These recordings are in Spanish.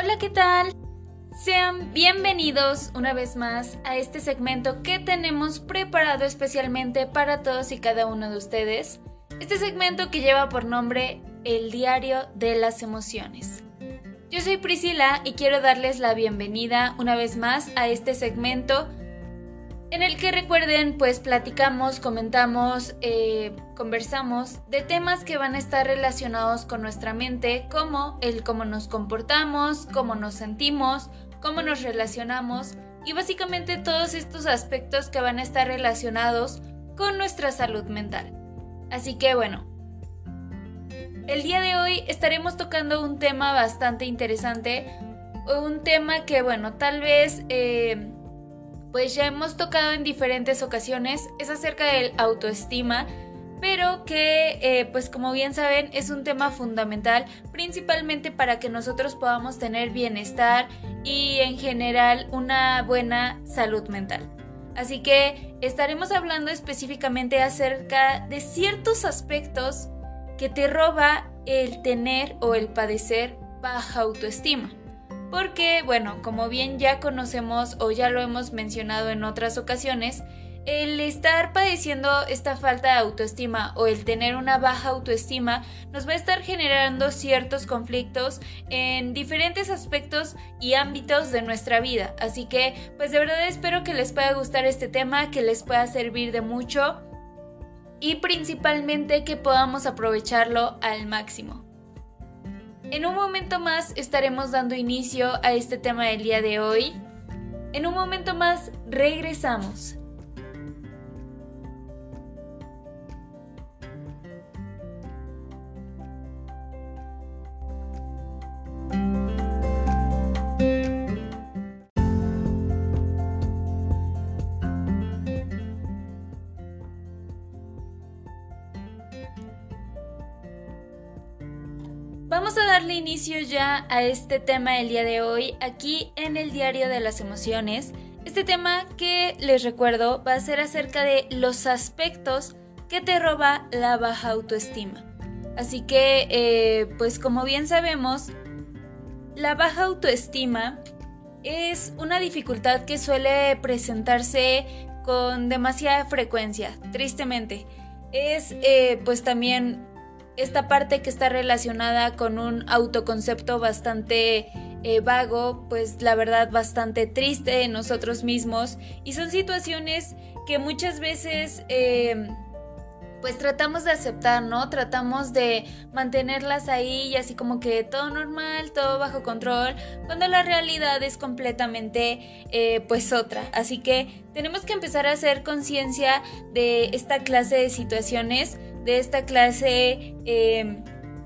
Hola, ¿qué tal? Sean bienvenidos una vez más a este segmento que tenemos preparado especialmente para todos y cada uno de ustedes. Este segmento que lleva por nombre El Diario de las Emociones. Yo soy Priscila y quiero darles la bienvenida una vez más a este segmento en el que recuerden pues platicamos, comentamos, eh, conversamos de temas que van a estar relacionados con nuestra mente como el cómo nos comportamos, cómo nos sentimos, cómo nos relacionamos y básicamente todos estos aspectos que van a estar relacionados con nuestra salud mental. Así que bueno, el día de hoy estaremos tocando un tema bastante interesante, un tema que bueno, tal vez... Eh, pues ya hemos tocado en diferentes ocasiones, es acerca del autoestima, pero que eh, pues como bien saben es un tema fundamental principalmente para que nosotros podamos tener bienestar y en general una buena salud mental. Así que estaremos hablando específicamente acerca de ciertos aspectos que te roba el tener o el padecer baja autoestima. Porque, bueno, como bien ya conocemos o ya lo hemos mencionado en otras ocasiones, el estar padeciendo esta falta de autoestima o el tener una baja autoestima nos va a estar generando ciertos conflictos en diferentes aspectos y ámbitos de nuestra vida. Así que, pues de verdad espero que les pueda gustar este tema, que les pueda servir de mucho y principalmente que podamos aprovecharlo al máximo. En un momento más estaremos dando inicio a este tema del día de hoy. En un momento más regresamos. Ya a este tema del día de hoy aquí en el Diario de las Emociones. Este tema que les recuerdo va a ser acerca de los aspectos que te roba la baja autoestima. Así que, eh, pues como bien sabemos, la baja autoestima es una dificultad que suele presentarse con demasiada frecuencia, tristemente. Es eh, pues también esta parte que está relacionada con un autoconcepto bastante eh, vago, pues la verdad bastante triste de nosotros mismos y son situaciones que muchas veces eh, pues tratamos de aceptar, ¿no? Tratamos de mantenerlas ahí y así como que todo normal, todo bajo control, cuando la realidad es completamente eh, pues otra. Así que tenemos que empezar a hacer conciencia de esta clase de situaciones de esta clase, eh,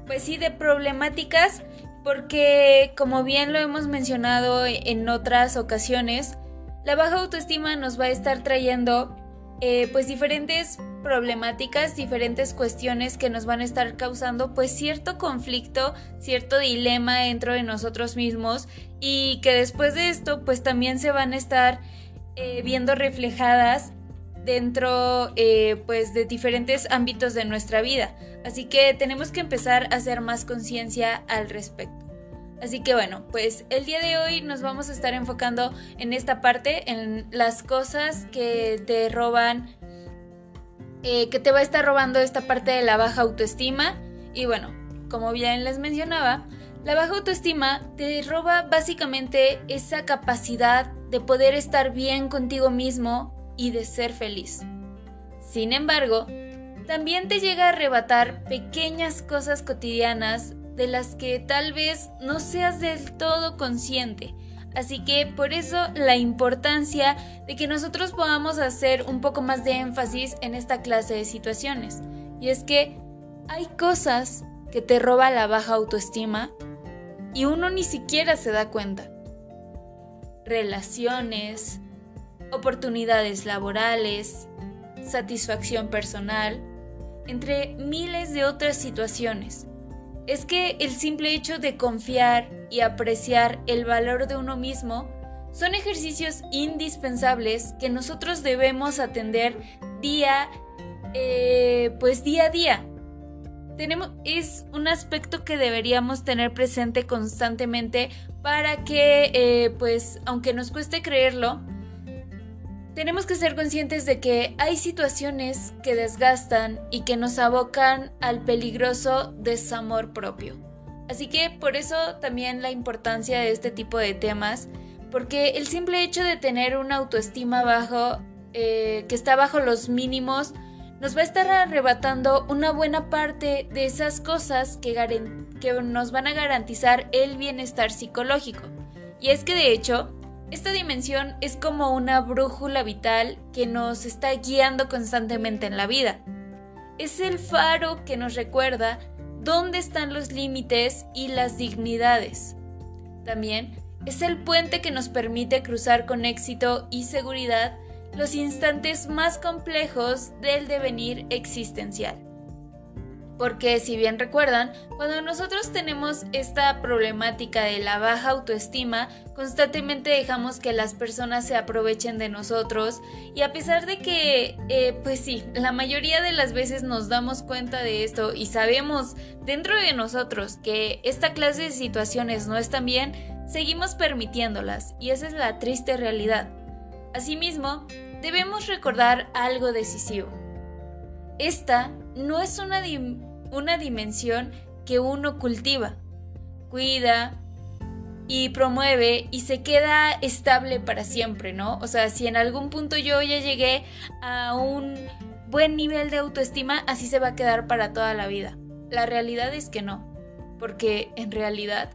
pues sí, de problemáticas, porque como bien lo hemos mencionado en otras ocasiones, la baja autoestima nos va a estar trayendo eh, pues diferentes problemáticas, diferentes cuestiones que nos van a estar causando pues cierto conflicto, cierto dilema dentro de nosotros mismos y que después de esto pues también se van a estar eh, viendo reflejadas dentro eh, pues de diferentes ámbitos de nuestra vida. Así que tenemos que empezar a hacer más conciencia al respecto. Así que bueno, pues el día de hoy nos vamos a estar enfocando en esta parte, en las cosas que te roban, eh, que te va a estar robando esta parte de la baja autoestima. Y bueno, como bien les mencionaba, la baja autoestima te roba básicamente esa capacidad de poder estar bien contigo mismo y de ser feliz. Sin embargo, también te llega a arrebatar pequeñas cosas cotidianas de las que tal vez no seas del todo consciente. Así que por eso la importancia de que nosotros podamos hacer un poco más de énfasis en esta clase de situaciones. Y es que hay cosas que te roba la baja autoestima y uno ni siquiera se da cuenta. Relaciones, oportunidades laborales, satisfacción personal, entre miles de otras situaciones. Es que el simple hecho de confiar y apreciar el valor de uno mismo son ejercicios indispensables que nosotros debemos atender día, eh, pues día a día. tenemos, es un aspecto que deberíamos tener presente constantemente para que, eh, pues, aunque nos cueste creerlo, tenemos que ser conscientes de que hay situaciones que desgastan y que nos abocan al peligroso desamor propio. Así que por eso también la importancia de este tipo de temas, porque el simple hecho de tener una autoestima bajo, eh, que está bajo los mínimos, nos va a estar arrebatando una buena parte de esas cosas que, que nos van a garantizar el bienestar psicológico. Y es que de hecho, esta dimensión es como una brújula vital que nos está guiando constantemente en la vida. Es el faro que nos recuerda dónde están los límites y las dignidades. También es el puente que nos permite cruzar con éxito y seguridad los instantes más complejos del devenir existencial. Porque si bien recuerdan, cuando nosotros tenemos esta problemática de la baja autoestima, constantemente dejamos que las personas se aprovechen de nosotros y a pesar de que, eh, pues sí, la mayoría de las veces nos damos cuenta de esto y sabemos dentro de nosotros que esta clase de situaciones no están bien, seguimos permitiéndolas y esa es la triste realidad. Asimismo, debemos recordar algo decisivo. Esta no es una una dimensión que uno cultiva, cuida y promueve y se queda estable para siempre, ¿no? O sea, si en algún punto yo ya llegué a un buen nivel de autoestima, así se va a quedar para toda la vida. La realidad es que no, porque en realidad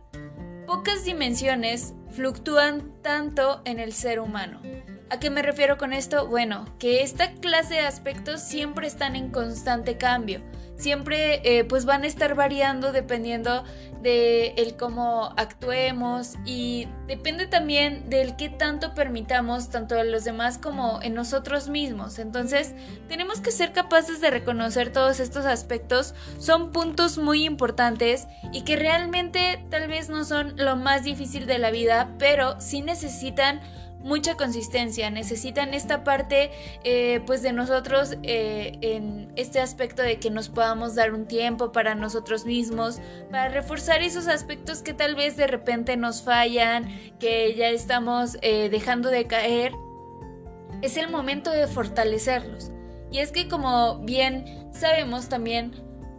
pocas dimensiones fluctúan tanto en el ser humano. ¿A qué me refiero con esto? Bueno, que esta clase de aspectos siempre están en constante cambio siempre eh, pues van a estar variando dependiendo de el cómo actuemos y depende también del qué tanto permitamos tanto a los demás como en nosotros mismos. Entonces tenemos que ser capaces de reconocer todos estos aspectos. Son puntos muy importantes y que realmente tal vez no son lo más difícil de la vida, pero sí necesitan mucha consistencia, necesitan esta parte eh, pues de nosotros eh, en este aspecto de que nos podamos dar un tiempo para nosotros mismos, para reforzar esos aspectos que tal vez de repente nos fallan, que ya estamos eh, dejando de caer. Es el momento de fortalecerlos. Y es que como bien sabemos también,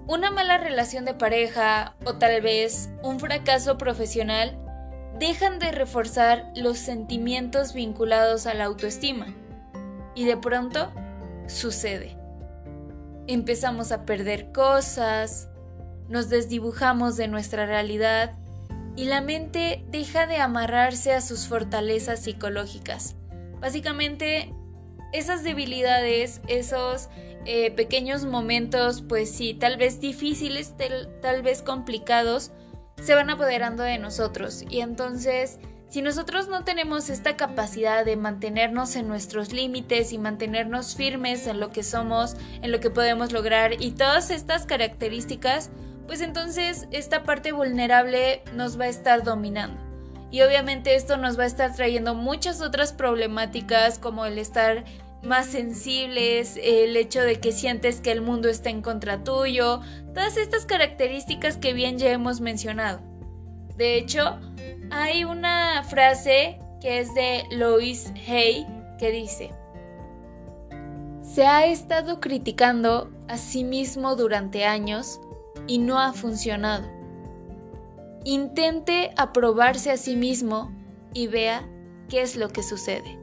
una mala relación de pareja o tal vez un fracaso profesional dejan de reforzar los sentimientos vinculados a la autoestima. Y de pronto sucede. Empezamos a perder cosas, nos desdibujamos de nuestra realidad y la mente deja de amarrarse a sus fortalezas psicológicas. Básicamente, esas debilidades, esos eh, pequeños momentos, pues sí, tal vez difíciles, tal vez complicados, se van apoderando de nosotros y entonces si nosotros no tenemos esta capacidad de mantenernos en nuestros límites y mantenernos firmes en lo que somos, en lo que podemos lograr y todas estas características, pues entonces esta parte vulnerable nos va a estar dominando. Y obviamente esto nos va a estar trayendo muchas otras problemáticas como el estar más sensibles, el hecho de que sientes que el mundo está en contra tuyo, todas estas características que bien ya hemos mencionado. De hecho, hay una frase que es de Lois Hay que dice, se ha estado criticando a sí mismo durante años y no ha funcionado. Intente aprobarse a sí mismo y vea qué es lo que sucede.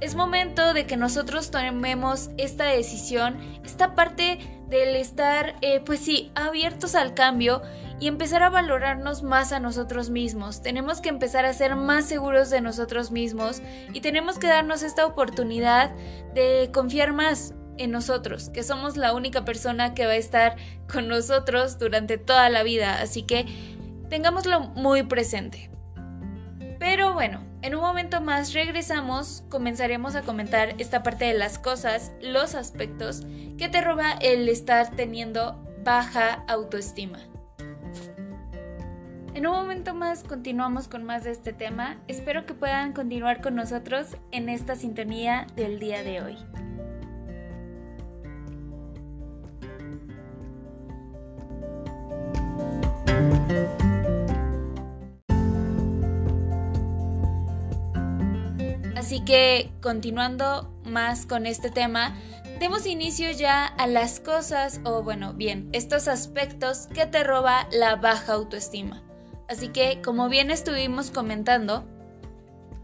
Es momento de que nosotros tomemos esta decisión, esta parte del estar, eh, pues sí, abiertos al cambio y empezar a valorarnos más a nosotros mismos. Tenemos que empezar a ser más seguros de nosotros mismos y tenemos que darnos esta oportunidad de confiar más en nosotros, que somos la única persona que va a estar con nosotros durante toda la vida. Así que tengámoslo muy presente. Pero bueno, en un momento más regresamos, comenzaremos a comentar esta parte de las cosas, los aspectos que te roba el estar teniendo baja autoestima. En un momento más continuamos con más de este tema. Espero que puedan continuar con nosotros en esta sintonía del día de hoy. Así que continuando más con este tema, demos inicio ya a las cosas o bueno, bien, estos aspectos que te roba la baja autoestima. Así que, como bien estuvimos comentando,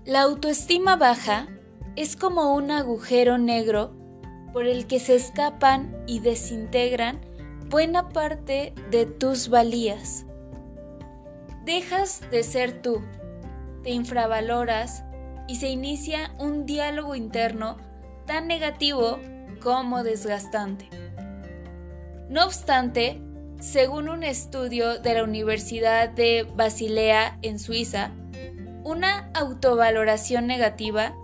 la autoestima baja es como un agujero negro por el que se escapan y desintegran buena parte de tus valías. Dejas de ser tú, te infravaloras y se inicia un diálogo interno tan negativo como desgastante. No obstante, según un estudio de la Universidad de Basilea en Suiza, una autovaloración negativa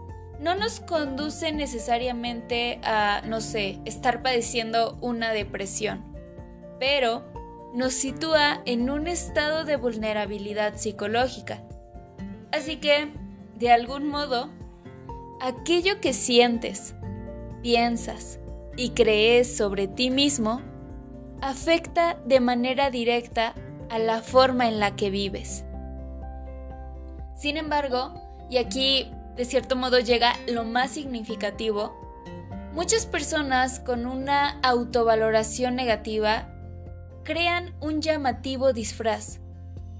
no nos conduce necesariamente a, no sé, estar padeciendo una depresión, pero nos sitúa en un estado de vulnerabilidad psicológica. Así que, de algún modo, aquello que sientes, piensas y crees sobre ti mismo afecta de manera directa a la forma en la que vives. Sin embargo, y aquí de cierto modo llega lo más significativo, muchas personas con una autovaloración negativa crean un llamativo disfraz,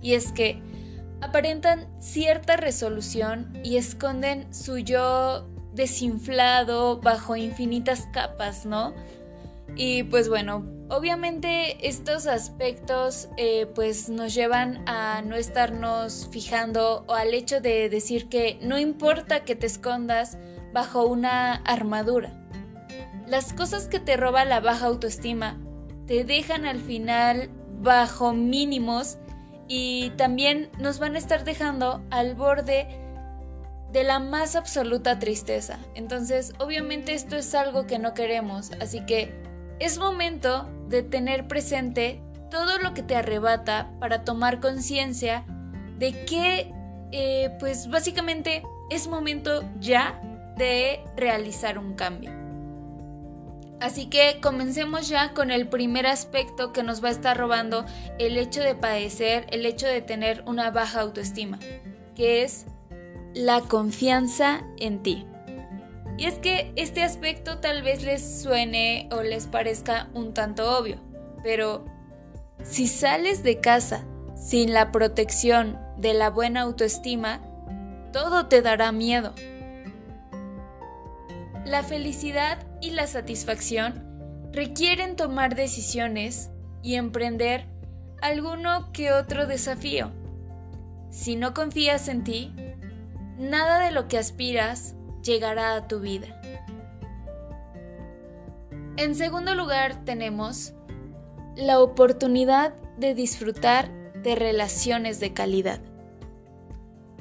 y es que aparentan cierta resolución y esconden su yo desinflado bajo infinitas capas, ¿no? Y pues bueno, obviamente estos aspectos eh, pues nos llevan a no estarnos fijando o al hecho de decir que no importa que te escondas bajo una armadura. Las cosas que te roba la baja autoestima te dejan al final bajo mínimos y también nos van a estar dejando al borde de la más absoluta tristeza. Entonces, obviamente esto es algo que no queremos, así que es momento de tener presente todo lo que te arrebata para tomar conciencia de que, eh, pues básicamente es momento ya de realizar un cambio. Así que comencemos ya con el primer aspecto que nos va a estar robando el hecho de padecer, el hecho de tener una baja autoestima, que es la confianza en ti. Y es que este aspecto tal vez les suene o les parezca un tanto obvio, pero si sales de casa sin la protección de la buena autoestima, todo te dará miedo. La felicidad y la satisfacción requieren tomar decisiones y emprender alguno que otro desafío. Si no confías en ti, nada de lo que aspiras llegará a tu vida. En segundo lugar tenemos la oportunidad de disfrutar de relaciones de calidad.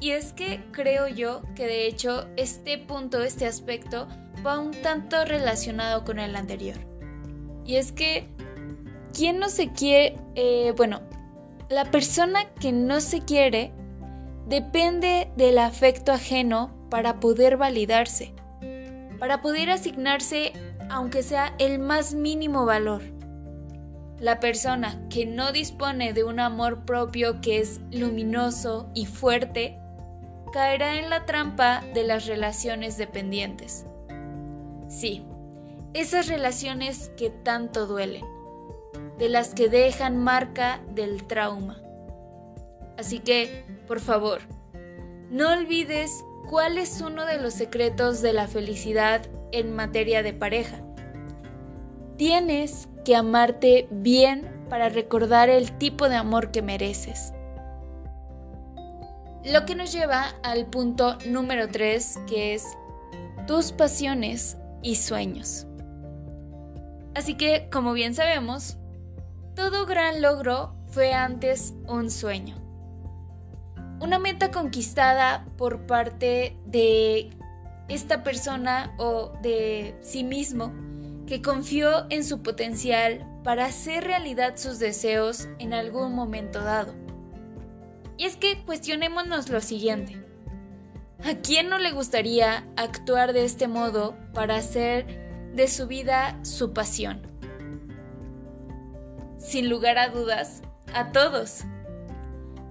Y es que creo yo que de hecho este punto, este aspecto, va un tanto relacionado con el anterior. Y es que, ¿quién no se quiere? Eh, bueno, la persona que no se quiere depende del afecto ajeno para poder validarse, para poder asignarse aunque sea el más mínimo valor. La persona que no dispone de un amor propio que es luminoso y fuerte, caerá en la trampa de las relaciones dependientes. Sí, esas relaciones que tanto duelen, de las que dejan marca del trauma. Así que, por favor, no olvides ¿Cuál es uno de los secretos de la felicidad en materia de pareja? Tienes que amarte bien para recordar el tipo de amor que mereces. Lo que nos lleva al punto número 3, que es tus pasiones y sueños. Así que, como bien sabemos, todo gran logro fue antes un sueño una meta conquistada por parte de esta persona o de sí mismo que confió en su potencial para hacer realidad sus deseos en algún momento dado. Y es que cuestionémonos lo siguiente. ¿A quién no le gustaría actuar de este modo para hacer de su vida su pasión? Sin lugar a dudas, a todos.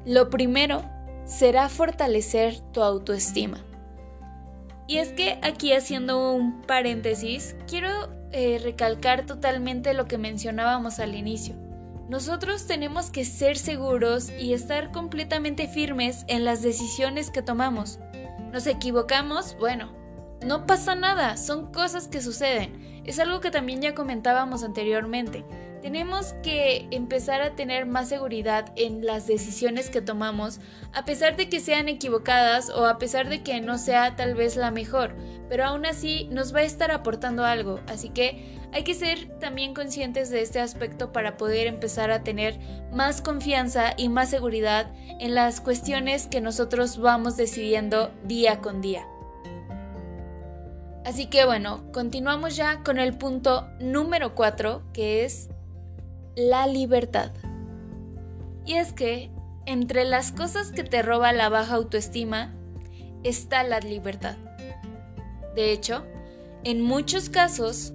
Lo primero será fortalecer tu autoestima. Y es que aquí haciendo un paréntesis, quiero eh, recalcar totalmente lo que mencionábamos al inicio. Nosotros tenemos que ser seguros y estar completamente firmes en las decisiones que tomamos. Nos equivocamos, bueno, no pasa nada, son cosas que suceden. Es algo que también ya comentábamos anteriormente. Tenemos que empezar a tener más seguridad en las decisiones que tomamos, a pesar de que sean equivocadas o a pesar de que no sea tal vez la mejor, pero aún así nos va a estar aportando algo, así que hay que ser también conscientes de este aspecto para poder empezar a tener más confianza y más seguridad en las cuestiones que nosotros vamos decidiendo día con día. Así que bueno, continuamos ya con el punto número 4, que es la libertad. Y es que entre las cosas que te roba la baja autoestima está la libertad. De hecho, en muchos casos,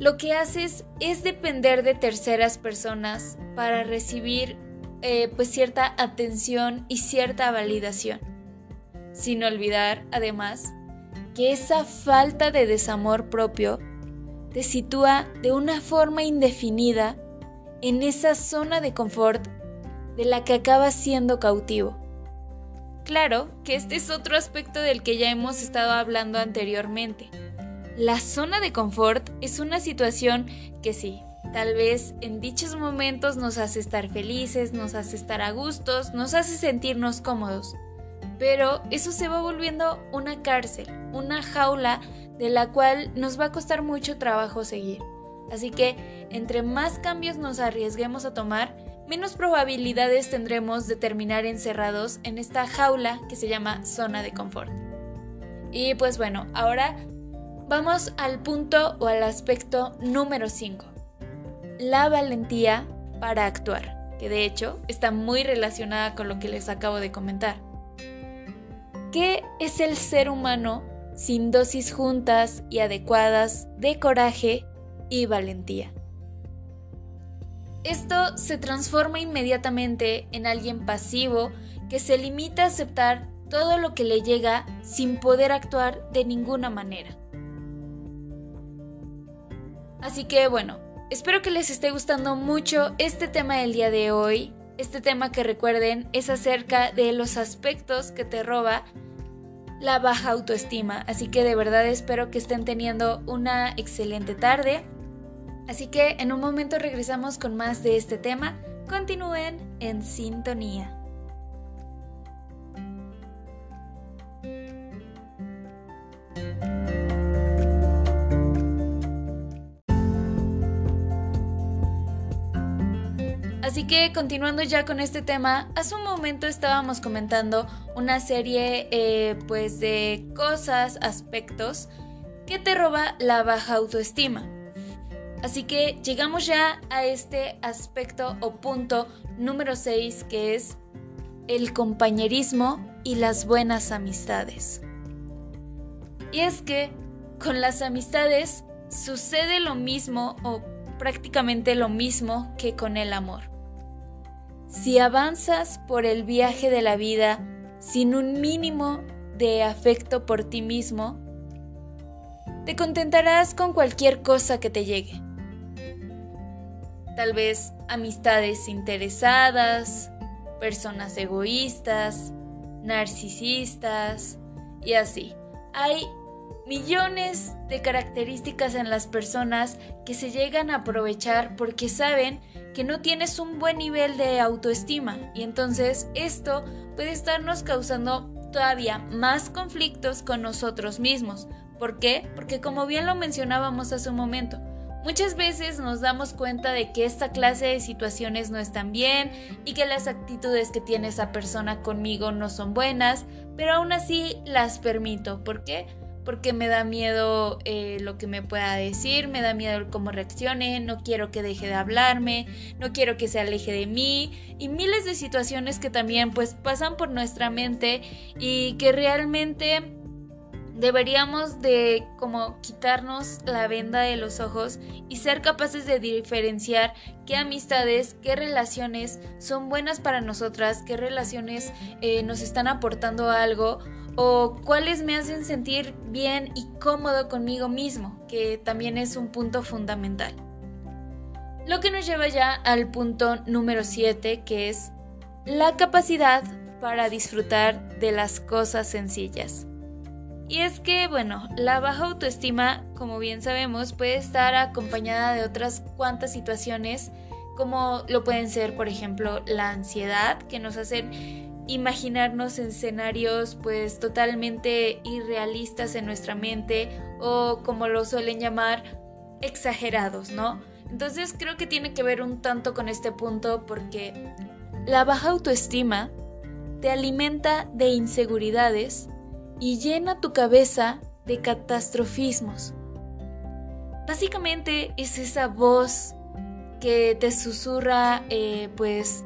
lo que haces es depender de terceras personas para recibir eh, pues cierta atención y cierta validación. Sin olvidar, además, que esa falta de desamor propio te sitúa de una forma indefinida en esa zona de confort de la que acabas siendo cautivo. Claro que este es otro aspecto del que ya hemos estado hablando anteriormente. La zona de confort es una situación que sí, tal vez en dichos momentos nos hace estar felices, nos hace estar a gustos, nos hace sentirnos cómodos. Pero eso se va volviendo una cárcel, una jaula de la cual nos va a costar mucho trabajo seguir. Así que entre más cambios nos arriesguemos a tomar, menos probabilidades tendremos de terminar encerrados en esta jaula que se llama zona de confort. Y pues bueno, ahora vamos al punto o al aspecto número 5. La valentía para actuar, que de hecho está muy relacionada con lo que les acabo de comentar. ¿Qué es el ser humano sin dosis juntas y adecuadas de coraje y valentía. Esto se transforma inmediatamente en alguien pasivo que se limita a aceptar todo lo que le llega sin poder actuar de ninguna manera. Así que bueno, espero que les esté gustando mucho este tema del día de hoy. Este tema que recuerden es acerca de los aspectos que te roba la baja autoestima. Así que de verdad espero que estén teniendo una excelente tarde Así que en un momento regresamos con más de este tema. Continúen en sintonía. Así que continuando ya con este tema, hace un momento estábamos comentando una serie eh, pues de cosas, aspectos que te roba la baja autoestima. Así que llegamos ya a este aspecto o punto número 6 que es el compañerismo y las buenas amistades. Y es que con las amistades sucede lo mismo o prácticamente lo mismo que con el amor. Si avanzas por el viaje de la vida sin un mínimo de afecto por ti mismo, te contentarás con cualquier cosa que te llegue tal vez amistades interesadas, personas egoístas, narcisistas y así. Hay millones de características en las personas que se llegan a aprovechar porque saben que no tienes un buen nivel de autoestima y entonces esto puede estarnos causando todavía más conflictos con nosotros mismos. ¿Por qué? Porque como bien lo mencionábamos hace un momento, Muchas veces nos damos cuenta de que esta clase de situaciones no están bien y que las actitudes que tiene esa persona conmigo no son buenas, pero aún así las permito. ¿Por qué? Porque me da miedo eh, lo que me pueda decir, me da miedo cómo reaccione, no quiero que deje de hablarme, no quiero que se aleje de mí y miles de situaciones que también pues pasan por nuestra mente y que realmente Deberíamos de como quitarnos la venda de los ojos y ser capaces de diferenciar qué amistades, qué relaciones son buenas para nosotras, qué relaciones eh, nos están aportando algo o cuáles me hacen sentir bien y cómodo conmigo mismo, que también es un punto fundamental. Lo que nos lleva ya al punto número 7, que es la capacidad para disfrutar de las cosas sencillas. Y es que, bueno, la baja autoestima, como bien sabemos, puede estar acompañada de otras cuantas situaciones, como lo pueden ser, por ejemplo, la ansiedad, que nos hacen imaginarnos escenarios pues totalmente irrealistas en nuestra mente o como lo suelen llamar exagerados, ¿no? Entonces creo que tiene que ver un tanto con este punto porque la baja autoestima te alimenta de inseguridades y llena tu cabeza de catastrofismos. Básicamente es esa voz que te susurra eh, pues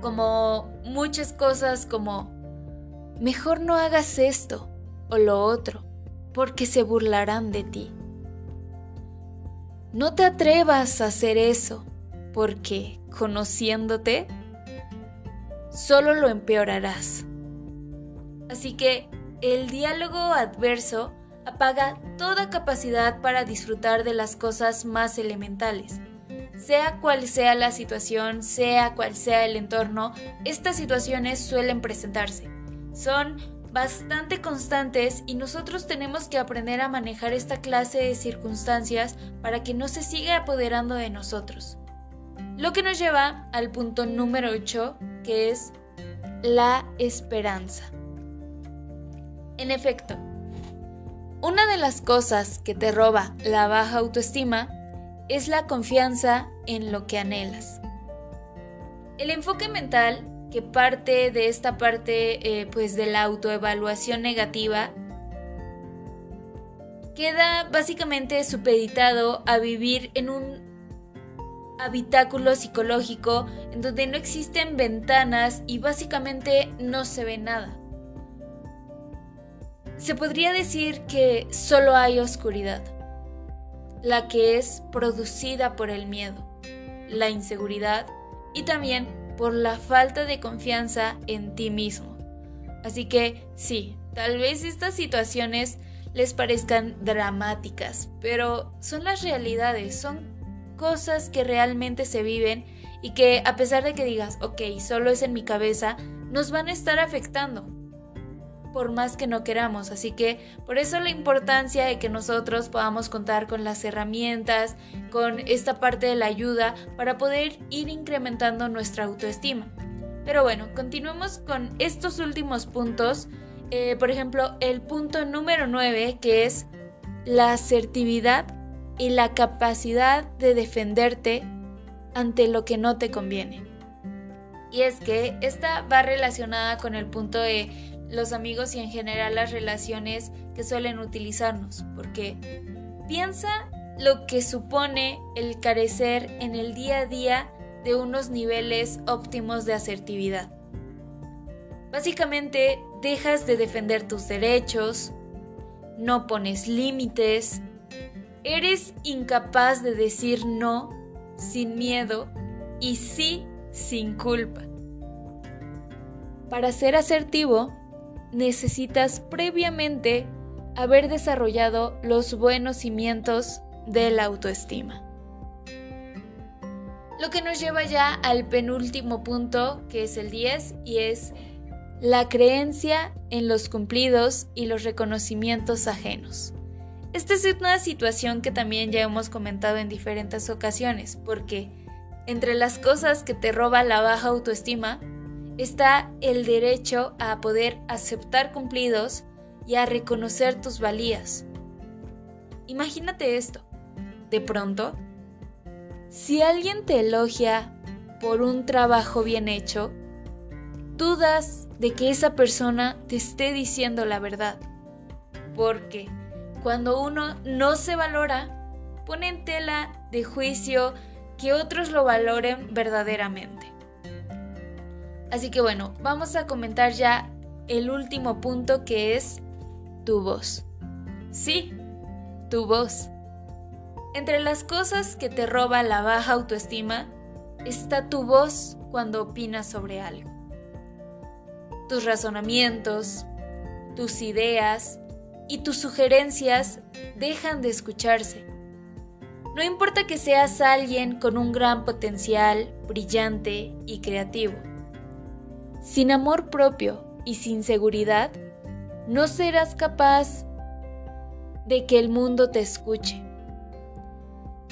como muchas cosas como mejor no hagas esto o lo otro porque se burlarán de ti. No te atrevas a hacer eso porque conociéndote solo lo empeorarás. Así que el diálogo adverso apaga toda capacidad para disfrutar de las cosas más elementales. Sea cual sea la situación, sea cual sea el entorno, estas situaciones suelen presentarse. Son bastante constantes y nosotros tenemos que aprender a manejar esta clase de circunstancias para que no se siga apoderando de nosotros. Lo que nos lleva al punto número 8, que es la esperanza. En efecto, una de las cosas que te roba la baja autoestima es la confianza en lo que anhelas. El enfoque mental que parte de esta parte eh, pues de la autoevaluación negativa queda básicamente supeditado a vivir en un habitáculo psicológico en donde no existen ventanas y básicamente no se ve nada. Se podría decir que solo hay oscuridad, la que es producida por el miedo, la inseguridad y también por la falta de confianza en ti mismo. Así que sí, tal vez estas situaciones les parezcan dramáticas, pero son las realidades, son cosas que realmente se viven y que a pesar de que digas, ok, solo es en mi cabeza, nos van a estar afectando por más que no queramos. Así que por eso la importancia de que nosotros podamos contar con las herramientas, con esta parte de la ayuda para poder ir incrementando nuestra autoestima. Pero bueno, continuemos con estos últimos puntos. Eh, por ejemplo, el punto número 9 que es la asertividad y la capacidad de defenderte ante lo que no te conviene. Y es que esta va relacionada con el punto de los amigos y en general las relaciones que suelen utilizarnos, porque piensa lo que supone el carecer en el día a día de unos niveles óptimos de asertividad. Básicamente dejas de defender tus derechos, no pones límites, Eres incapaz de decir no sin miedo y sí sin culpa. Para ser asertivo, necesitas previamente haber desarrollado los buenos cimientos de la autoestima. Lo que nos lleva ya al penúltimo punto, que es el 10, y es la creencia en los cumplidos y los reconocimientos ajenos. Esta es una situación que también ya hemos comentado en diferentes ocasiones, porque entre las cosas que te roba la baja autoestima está el derecho a poder aceptar cumplidos y a reconocer tus valías. Imagínate esto. De pronto, si alguien te elogia por un trabajo bien hecho, dudas de que esa persona te esté diciendo la verdad. Porque cuando uno no se valora, pone en tela de juicio que otros lo valoren verdaderamente. Así que bueno, vamos a comentar ya el último punto que es tu voz. Sí, tu voz. Entre las cosas que te roba la baja autoestima está tu voz cuando opinas sobre algo. Tus razonamientos, tus ideas y tus sugerencias dejan de escucharse. No importa que seas alguien con un gran potencial, brillante y creativo. Sin amor propio y sin seguridad, no serás capaz de que el mundo te escuche.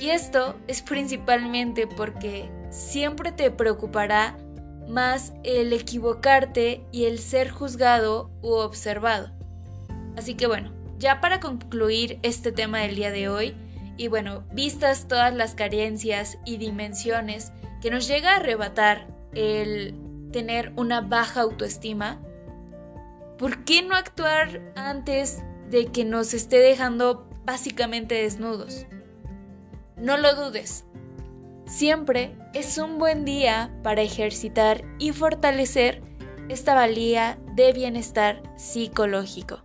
Y esto es principalmente porque siempre te preocupará más el equivocarte y el ser juzgado u observado. Así que bueno, ya para concluir este tema del día de hoy, y bueno, vistas todas las carencias y dimensiones que nos llega a arrebatar el tener una baja autoestima, ¿por qué no actuar antes de que nos esté dejando básicamente desnudos? No lo dudes. Siempre es un buen día para ejercitar y fortalecer esta valía de bienestar psicológico.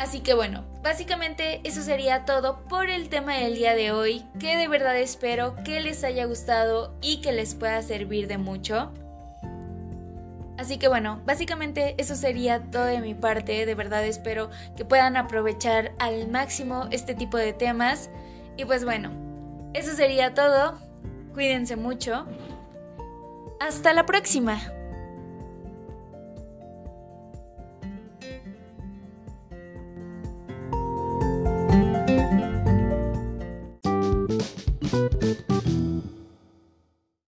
Así que bueno, básicamente eso sería todo por el tema del día de hoy, que de verdad espero que les haya gustado y que les pueda servir de mucho. Así que bueno, básicamente eso sería todo de mi parte, de verdad espero que puedan aprovechar al máximo este tipo de temas. Y pues bueno, eso sería todo, cuídense mucho. Hasta la próxima.